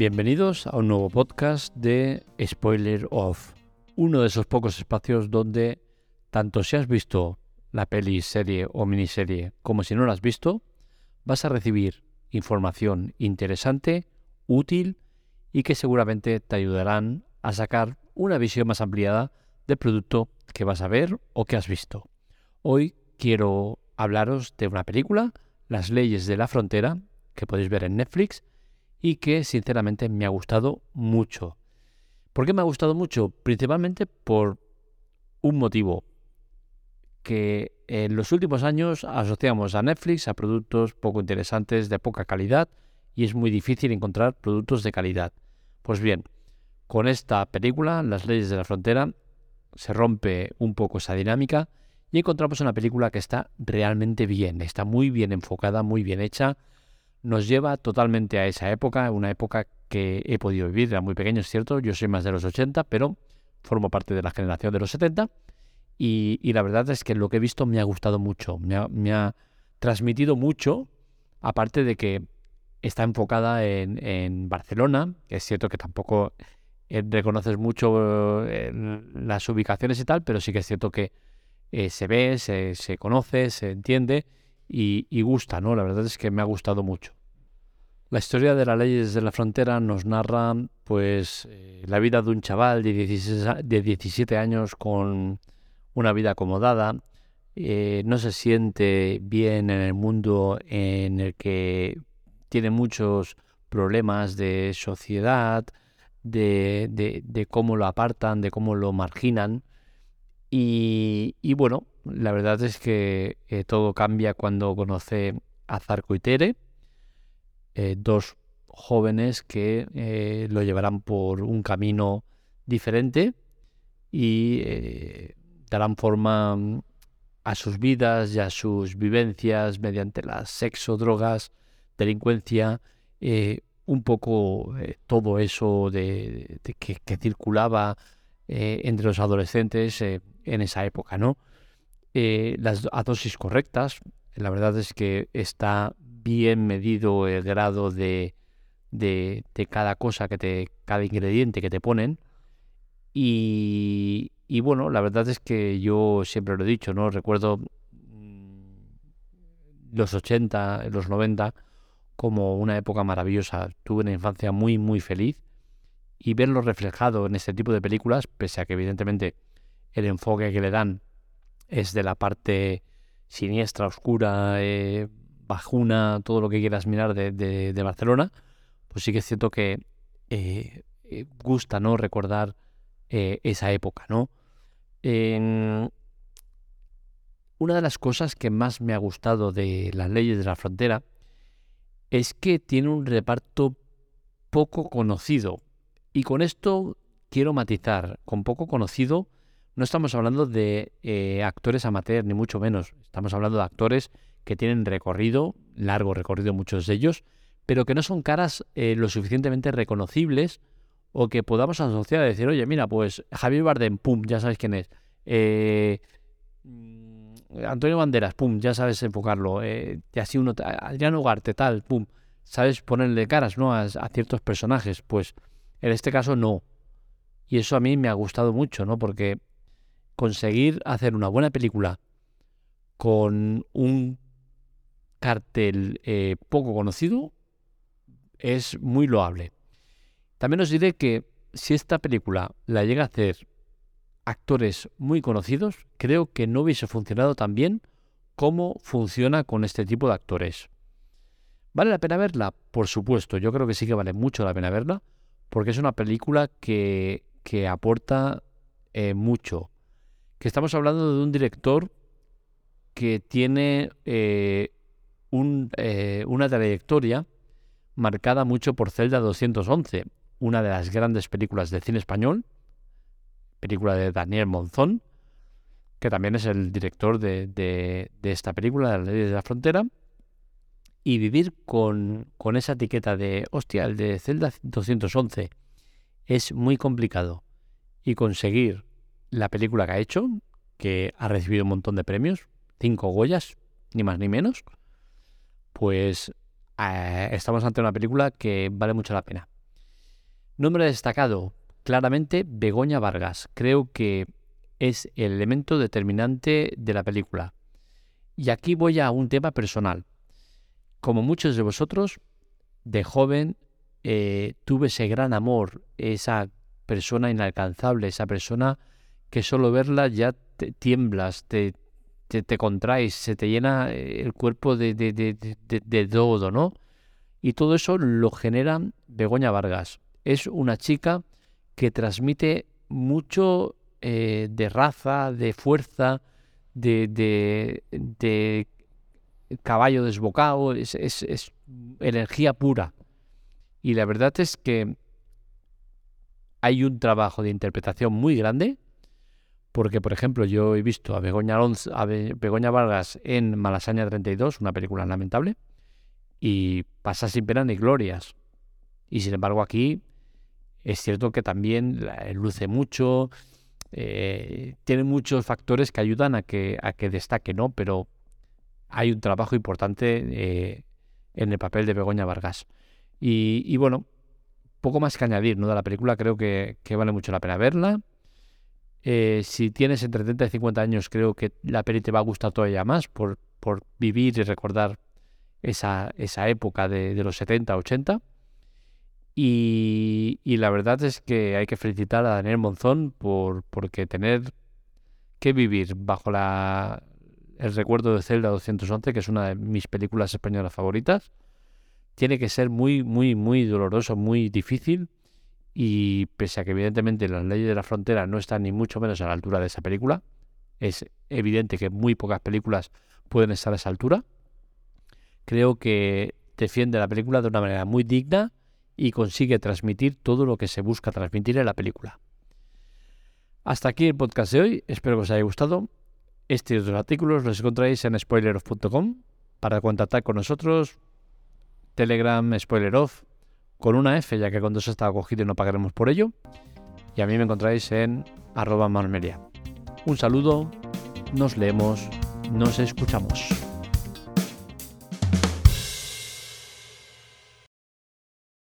Bienvenidos a un nuevo podcast de Spoiler Off, uno de esos pocos espacios donde tanto si has visto la peli, serie o miniserie como si no la has visto, vas a recibir información interesante, útil y que seguramente te ayudarán a sacar una visión más ampliada del producto que vas a ver o que has visto. Hoy quiero hablaros de una película, Las leyes de la frontera, que podéis ver en Netflix y que sinceramente me ha gustado mucho. ¿Por qué me ha gustado mucho? Principalmente por un motivo, que en los últimos años asociamos a Netflix a productos poco interesantes, de poca calidad, y es muy difícil encontrar productos de calidad. Pues bien, con esta película, Las leyes de la frontera, se rompe un poco esa dinámica y encontramos una película que está realmente bien, está muy bien enfocada, muy bien hecha, nos lleva totalmente a esa época, una época que he podido vivir, era muy pequeño, es cierto, yo soy más de los 80, pero formo parte de la generación de los 70 y, la verdad es que lo que he visto me ha gustado mucho, me ha, transmitido mucho, aparte de que está enfocada en, Barcelona, es cierto que tampoco eh, reconoces mucho eh, las ubicaciones y tal, pero sí que es cierto que eh, se ve, se, conoce, se entiende y, gusta, ¿no? La verdad es que me ha gustado mucho. La historia de las leyes de la frontera nos narra, pues, la vida de un chaval de, de 17 años con una vida acomodada, eh, no se siente bien en el mundo en el que tiene muchos problemas de sociedad, de, cómo lo apartan, de cómo lo marginan. Y, bueno, la verdad es que eh, todo cambia cuando conoce a Zarco y Tere, eh, dos jóvenes que lo llevarán por un camino diferente y darán forma mm, a sus vidas y a sus vivencias mediante la sexo, drogas, delincuencia, eh, un poco eh, todo eso de, que, circulaba eh, entre los adolescentes en esa época, ¿no? Las a dosis correctas, la verdad es que está bien medido el grado de, de, de cada cosa que te, cada ingrediente que te ponen y, y bueno, la verdad es que yo siempre lo he dicho, ¿no? Recuerdo mm, los 80, los 90 como una época maravillosa. Tuve una infancia muy, muy feliz y verlo reflejado en este tipo de películas, pese a que evidentemente el enfoque que le dan es de la parte siniestra, oscura, eh, bajuna, todo lo que quieras mirar de, Barcelona, pues sí que es cierto que eh, eh, gusta, ¿no? Recordar esa época, ¿no? una de las cosas que más me ha gustado de las leyes de la frontera es que tiene un reparto poco conocido. Y con esto quiero matizar, con poco conocido no estamos hablando de eh, actores amateur, ni mucho menos. Estamos hablando de actores que tienen recorrido, largo recorrido muchos de ellos, pero que no son caras eh, lo suficientemente reconocibles o que podamos asociar a decir, oye, mira, pues Javier Bardem, pum, ya sabes quién es. Eh, mm, Antonio Banderas, pum, ya sabes enfocarlo. Eh, y así uno, Adriano Ugarte, tal, pum, sabes ponerle caras, ¿no? A, ciertos personajes. Pues en este caso no. Y eso a mí me ha gustado mucho, ¿no? Porque conseguir hacer una buena película con un cartel eh, poco conocido es muy loable. También os diré que si esta película la llega a hacer actores muy conocidos, creo que no hubiese funcionado tan bien como funciona con este tipo de actores. ¿Vale la pena verla? Por supuesto, yo creo que sí que vale mucho la pena verla, porque es una película que, aporta eh, mucho. Que estamos hablando de un director que tiene eh, eh, una trayectoria marcada mucho por Zelda 211 una de las grandes películas de cine español, película de Daniel Monzón, que también es el director de, esta película, de La Ley de la Frontera, y vivir con, esa etiqueta de, hostia, el de Zelda 211 es muy complicado. Y conseguir la película que ha hecho, que ha recibido un montón de premios, cinco Goyas, ni más ni menos, pues eh, estamos ante una película que vale mucho la pena. Nombre destacado, claramente Begoña Vargas. Creo que es el elemento determinante de la película. Y aquí voy a un tema personal. Como muchos de vosotros, de joven eh, tuve ese gran amor, esa persona inalcanzable, esa persona que solo verla ya te tiemblas, te, te, contraes, se te llena eh, el cuerpo de, de, de, de, todo, ¿no? Y todo eso lo genera Begoña Vargas. Es una chica que transmite mucho eh, de raza, de fuerza, de, de, caballo desbocado, es, es, es, energía pura. Y la verdad es que hay un trabajo de interpretación muy grande, porque, por ejemplo, yo he visto a Begoña, a Begoña Vargas en Malasaña 32, una película lamentable, y pasa sin pena ni glorias. Y sin embargo aquí es cierto que también luce mucho, eh, tiene muchos factores que ayudan a que, a que destaque, ¿no? Pero hay un trabajo importante eh, en el papel de Begoña Vargas. Y, bueno, poco más que añadir, ¿no? De la película creo que, vale mucho la pena verla. Eh, si tienes entre 30 y 50 años, creo que la peli te va a gustar todavía más por, vivir y recordar esa, época de, los 70, 80. Y, y, la verdad es que hay que felicitar a Daniel Monzón por porque tener que vivir bajo el recuerdo de Zelda 211, que es una de mis películas españolas favoritas, tiene que ser muy, muy, muy doloroso, muy difícil. Y pese a que evidentemente las leyes de la frontera no están ni mucho menos a la altura de esa película, es evidente que muy pocas películas pueden estar a esa altura. Creo que defiende la película de una manera muy digna y consigue transmitir todo lo que se busca transmitir en la película. Hasta aquí el podcast de hoy, espero que os haya gustado. Estos dos artículos los encontráis en spoileroff.com. Para contactar con nosotros, Telegram Spoileroff con una F, ya que cuando se está cogido y no pagaremos por ello. Y a mí me encontráis en arroba marmelia. Un saludo, nos leemos, nos escuchamos.